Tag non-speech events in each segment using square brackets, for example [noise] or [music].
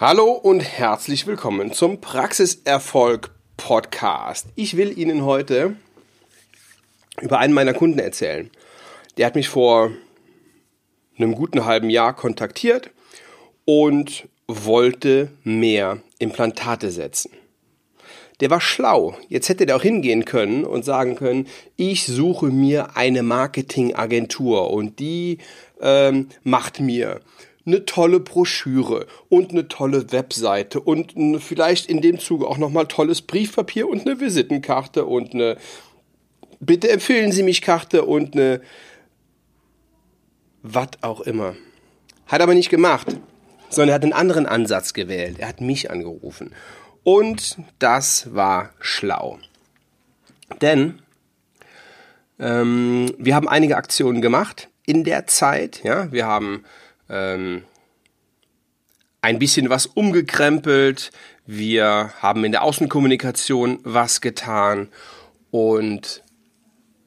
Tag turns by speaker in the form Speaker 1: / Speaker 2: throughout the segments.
Speaker 1: Hallo und herzlich willkommen zum Praxiserfolg Podcast. Ich will Ihnen heute über einen meiner Kunden erzählen. Der hat mich vor einem guten halben Jahr kontaktiert und wollte mehr Implantate setzen. Der war schlau. Jetzt hätte der auch hingehen können und sagen können, ich suche mir eine Marketingagentur und die ähm, macht mir eine tolle Broschüre und eine tolle Webseite und vielleicht in dem Zuge auch nochmal tolles Briefpapier und eine Visitenkarte und eine Bitte empfehlen Sie mich Karte und eine was auch immer. Hat aber nicht gemacht, sondern er hat einen anderen Ansatz gewählt. Er hat mich angerufen. Und das war schlau. Denn ähm, wir haben einige Aktionen gemacht in der Zeit. Ja, wir haben ähm, ein bisschen was umgekrempelt. Wir haben in der Außenkommunikation was getan und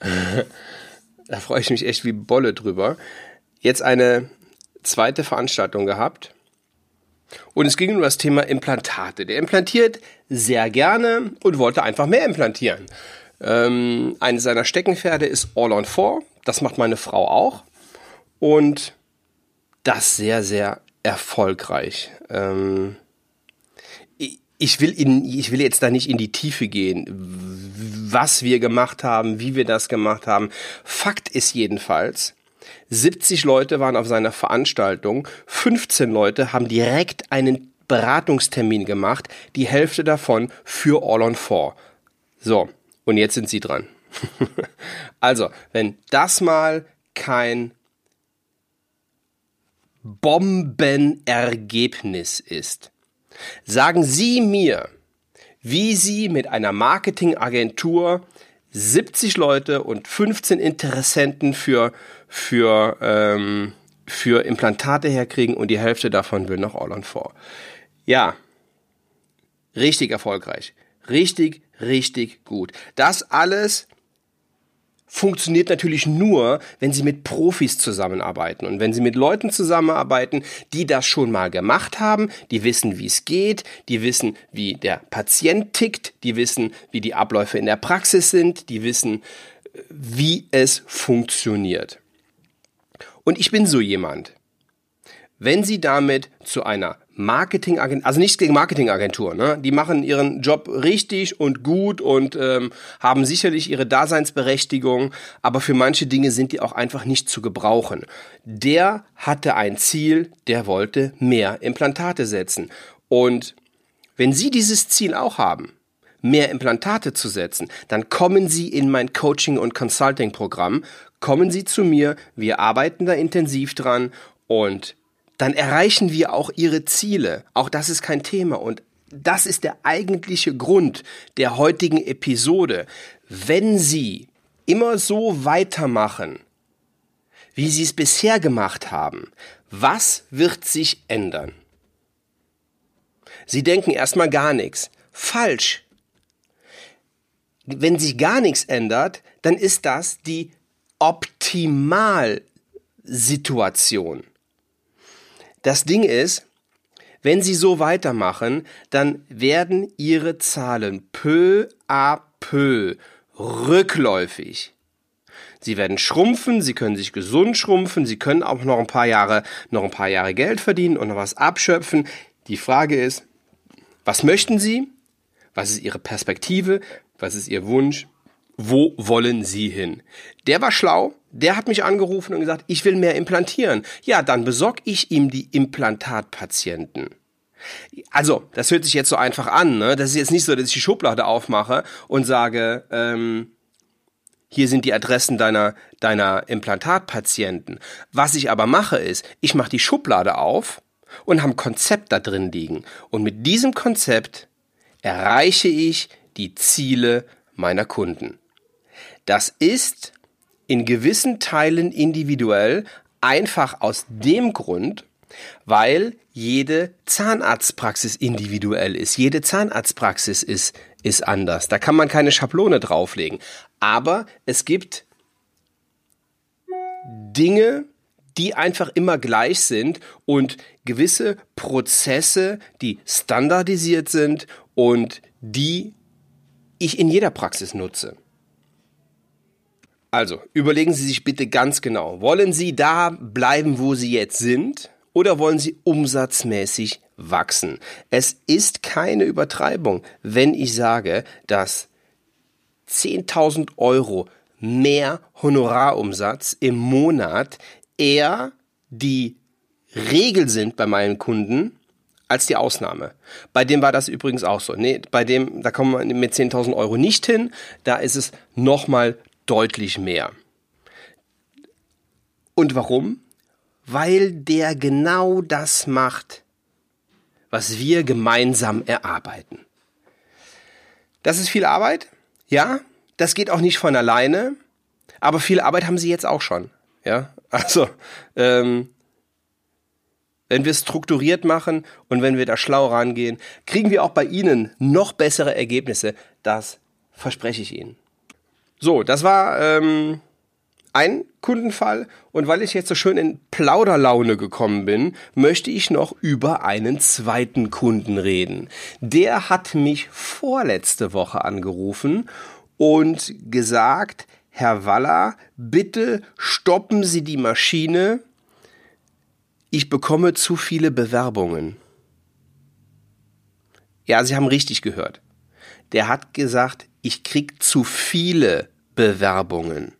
Speaker 1: [laughs] da freue ich mich echt wie Bolle drüber. Jetzt eine zweite Veranstaltung gehabt und es ging um das Thema Implantate. Der implantiert sehr gerne und wollte einfach mehr implantieren. Ähm, eines seiner Steckenpferde ist All on Four. Das macht meine Frau auch. Und das sehr, sehr erfolgreich. Ähm, ich will, in, ich will jetzt da nicht in die Tiefe gehen, was wir gemacht haben, wie wir das gemacht haben. Fakt ist jedenfalls, 70 Leute waren auf seiner Veranstaltung, 15 Leute haben direkt einen Beratungstermin gemacht, die Hälfte davon für All on Four. So, und jetzt sind Sie dran. [laughs] also, wenn das mal kein Bombenergebnis ist. Sagen Sie mir, wie Sie mit einer Marketingagentur 70 Leute und 15 Interessenten für, für, ähm, für Implantate herkriegen und die Hälfte davon will noch All on 4. Ja, richtig erfolgreich. Richtig, richtig gut. Das alles funktioniert natürlich nur, wenn Sie mit Profis zusammenarbeiten und wenn Sie mit Leuten zusammenarbeiten, die das schon mal gemacht haben, die wissen, wie es geht, die wissen, wie der Patient tickt, die wissen, wie die Abläufe in der Praxis sind, die wissen, wie es funktioniert. Und ich bin so jemand. Wenn Sie damit zu einer Marketingagentur, also nicht gegen Marketingagentur, ne? die machen ihren Job richtig und gut und ähm, haben sicherlich ihre Daseinsberechtigung, aber für manche Dinge sind die auch einfach nicht zu gebrauchen. Der hatte ein Ziel, der wollte mehr Implantate setzen. Und wenn Sie dieses Ziel auch haben, mehr Implantate zu setzen, dann kommen Sie in mein Coaching- und Consulting-Programm, kommen Sie zu mir, wir arbeiten da intensiv dran und dann erreichen wir auch ihre Ziele. Auch das ist kein Thema. Und das ist der eigentliche Grund der heutigen Episode. Wenn Sie immer so weitermachen, wie Sie es bisher gemacht haben, was wird sich ändern? Sie denken erstmal gar nichts. Falsch. Wenn sich gar nichts ändert, dann ist das die Optimalsituation. Das Ding ist, wenn Sie so weitermachen, dann werden Ihre Zahlen peu à peu rückläufig. Sie werden schrumpfen, Sie können sich gesund schrumpfen, Sie können auch noch ein paar Jahre, noch ein paar Jahre Geld verdienen und noch was abschöpfen. Die Frage ist, was möchten Sie? Was ist Ihre Perspektive? Was ist Ihr Wunsch? Wo wollen Sie hin? Der war schlau, der hat mich angerufen und gesagt, ich will mehr implantieren. Ja, dann besorg ich ihm die Implantatpatienten. Also, das hört sich jetzt so einfach an. Ne? Das ist jetzt nicht so, dass ich die Schublade aufmache und sage, ähm, hier sind die Adressen deiner, deiner Implantatpatienten. Was ich aber mache ist, ich mache die Schublade auf und habe ein Konzept da drin liegen. Und mit diesem Konzept erreiche ich die Ziele meiner Kunden. Das ist in gewissen Teilen individuell, einfach aus dem Grund, weil jede Zahnarztpraxis individuell ist. Jede Zahnarztpraxis ist, ist anders. Da kann man keine Schablone drauflegen. Aber es gibt Dinge, die einfach immer gleich sind und gewisse Prozesse, die standardisiert sind und die ich in jeder Praxis nutze. Also, überlegen Sie sich bitte ganz genau, wollen Sie da bleiben, wo Sie jetzt sind, oder wollen Sie umsatzmäßig wachsen? Es ist keine Übertreibung, wenn ich sage, dass 10.000 Euro mehr Honorarumsatz im Monat eher die Regel sind bei meinen Kunden als die Ausnahme. Bei dem war das übrigens auch so. Nee, bei dem, da kommen wir mit 10.000 Euro nicht hin. Da ist es nochmal deutlich mehr. Und warum? Weil der genau das macht, was wir gemeinsam erarbeiten. Das ist viel Arbeit, ja, das geht auch nicht von alleine, aber viel Arbeit haben sie jetzt auch schon. Ja, also ähm, wenn wir es strukturiert machen und wenn wir da schlau rangehen, kriegen wir auch bei Ihnen noch bessere Ergebnisse. Das verspreche ich Ihnen. So, das war ähm, ein Kundenfall und weil ich jetzt so schön in Plauderlaune gekommen bin, möchte ich noch über einen zweiten Kunden reden. Der hat mich vorletzte Woche angerufen und gesagt, Herr Waller, bitte stoppen Sie die Maschine. Ich bekomme zu viele Bewerbungen. Ja, Sie haben richtig gehört. Der hat gesagt, ich krieg zu viele Bewerbungen.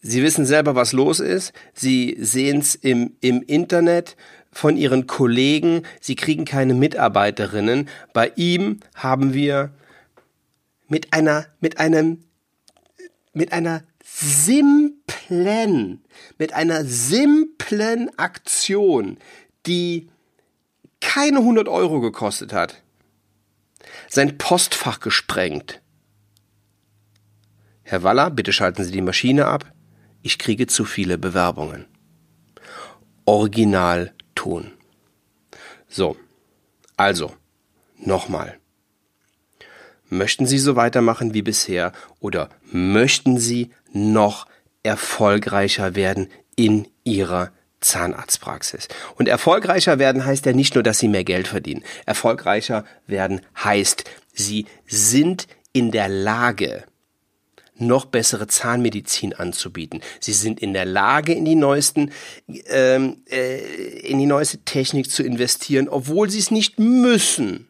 Speaker 1: Sie wissen selber, was los ist. Sie sehen es im, im Internet von Ihren Kollegen. Sie kriegen keine Mitarbeiterinnen. Bei ihm haben wir mit einer, mit einem, mit einer simplen, mit einer simplen Aktion, die keine 100 Euro gekostet hat, sein Postfach gesprengt. Herr Waller, bitte schalten Sie die Maschine ab. Ich kriege zu viele Bewerbungen. Original tun. So, also, nochmal. Möchten Sie so weitermachen wie bisher oder möchten Sie noch erfolgreicher werden in Ihrer Zahnarztpraxis. Und erfolgreicher werden heißt ja nicht nur, dass Sie mehr Geld verdienen. Erfolgreicher werden heißt, Sie sind in der Lage, noch bessere Zahnmedizin anzubieten. Sie sind in der Lage, in die neuesten, ähm, äh, in die neueste Technik zu investieren, obwohl sie es nicht müssen.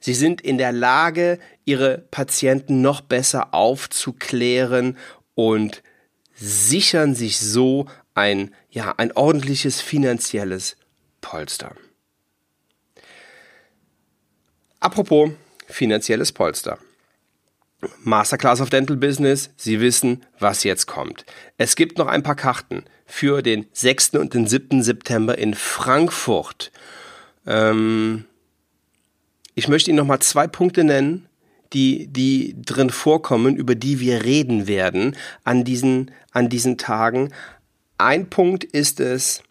Speaker 1: Sie sind in der Lage, ihre Patienten noch besser aufzuklären und sichern sich so ein, ja, ein ordentliches finanzielles Polster. Apropos finanzielles Polster. Masterclass of Dental Business, Sie wissen, was jetzt kommt. Es gibt noch ein paar Karten für den 6. und den 7. September in Frankfurt. Ähm, ich möchte Ihnen noch mal zwei Punkte nennen, die, die drin vorkommen, über die wir reden werden an diesen, an diesen Tagen. Ein Punkt ist es,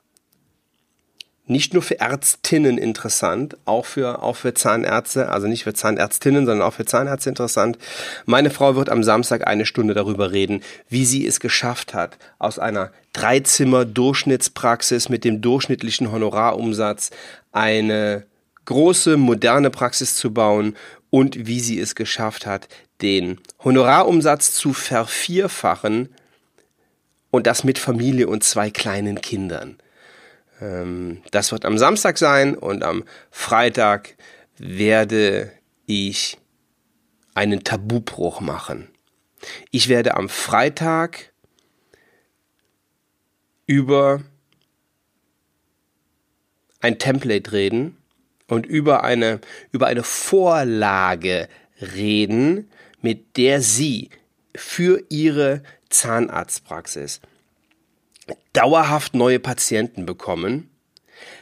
Speaker 1: nicht nur für Ärztinnen interessant, auch für, auch für Zahnärzte, also nicht für Zahnärztinnen, sondern auch für Zahnärzte interessant. Meine Frau wird am Samstag eine Stunde darüber reden, wie sie es geschafft hat, aus einer Dreizimmer-Durchschnittspraxis mit dem durchschnittlichen Honorarumsatz eine große, moderne Praxis zu bauen und wie sie es geschafft hat, den Honorarumsatz zu vervierfachen und das mit Familie und zwei kleinen Kindern. Ähm, das wird am Samstag sein und am Freitag werde ich einen Tabubruch machen. Ich werde am Freitag über ein Template reden, und über eine, über eine Vorlage reden, mit der Sie für Ihre Zahnarztpraxis dauerhaft neue Patienten bekommen.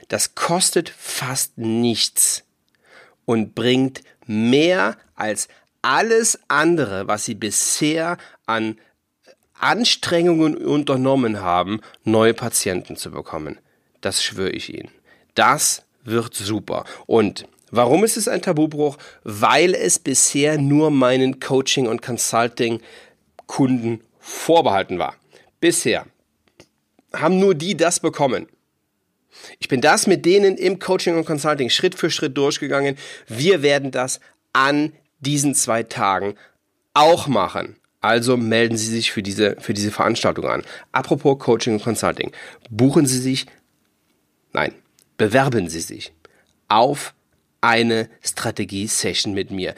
Speaker 1: Das kostet fast nichts und bringt mehr als alles andere, was Sie bisher an Anstrengungen unternommen haben, neue Patienten zu bekommen. Das schwöre ich Ihnen. Das wird super. Und warum ist es ein Tabubruch? Weil es bisher nur meinen Coaching- und Consulting-Kunden vorbehalten war. Bisher. haben nur die das bekommen. Ich bin das mit denen im Coaching und Consulting Schritt für Schritt durchgegangen. Wir werden das an diesen zwei Tagen auch machen. Also melden Sie sich für diese, für diese Veranstaltung an. Apropos Coaching und Consulting. Buchen Sie sich, nein, bewerben Sie sich auf eine Strategie-Session mit mir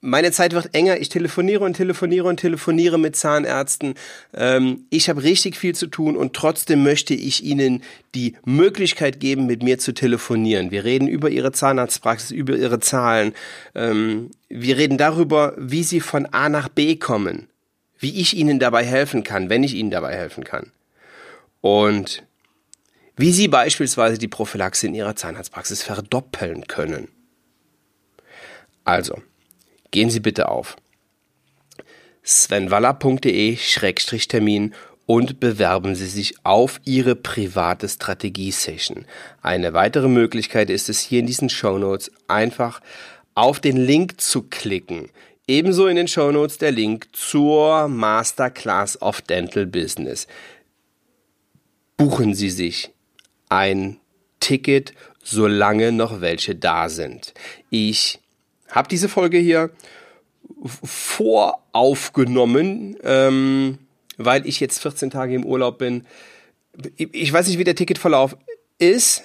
Speaker 1: meine Zeit wird enger. Ich telefoniere und telefoniere und telefoniere mit Zahnärzten. Ähm, ich habe richtig viel zu tun und trotzdem möchte ich Ihnen die Möglichkeit geben, mit mir zu telefonieren. Wir reden über Ihre Zahnarztpraxis, über Ihre Zahlen. Ähm, wir reden darüber, wie Sie von A nach B kommen, wie ich Ihnen dabei helfen kann, wenn ich Ihnen dabei helfen kann. Und wie Sie beispielsweise die Prophylaxe in Ihrer Zahnarztpraxis verdoppeln können. Also, gehen Sie bitte auf svenwaller.de-termin und bewerben Sie sich auf Ihre private Strategie-Session. Eine weitere Möglichkeit ist es hier in diesen Show Notes einfach auf den Link zu klicken. Ebenso in den Show Notes der Link zur Masterclass of Dental Business. Buchen Sie sich ein Ticket, solange noch welche da sind. Ich habe diese Folge hier voraufgenommen, ähm, weil ich jetzt 14 Tage im Urlaub bin. Ich weiß nicht, wie der Ticketverlauf ist.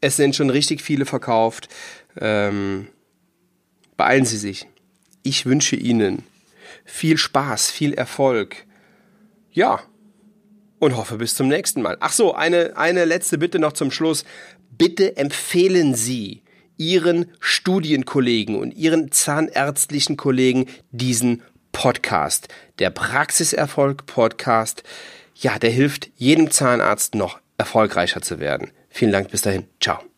Speaker 1: Es sind schon richtig viele verkauft. Ähm, beeilen Sie sich. Ich wünsche Ihnen viel Spaß, viel Erfolg. Ja. Und hoffe bis zum nächsten Mal. Ach so, eine, eine letzte Bitte noch zum Schluss. Bitte empfehlen Sie Ihren Studienkollegen und Ihren zahnärztlichen Kollegen diesen Podcast. Der Praxiserfolg Podcast. Ja, der hilft jedem Zahnarzt noch erfolgreicher zu werden. Vielen Dank, bis dahin. Ciao.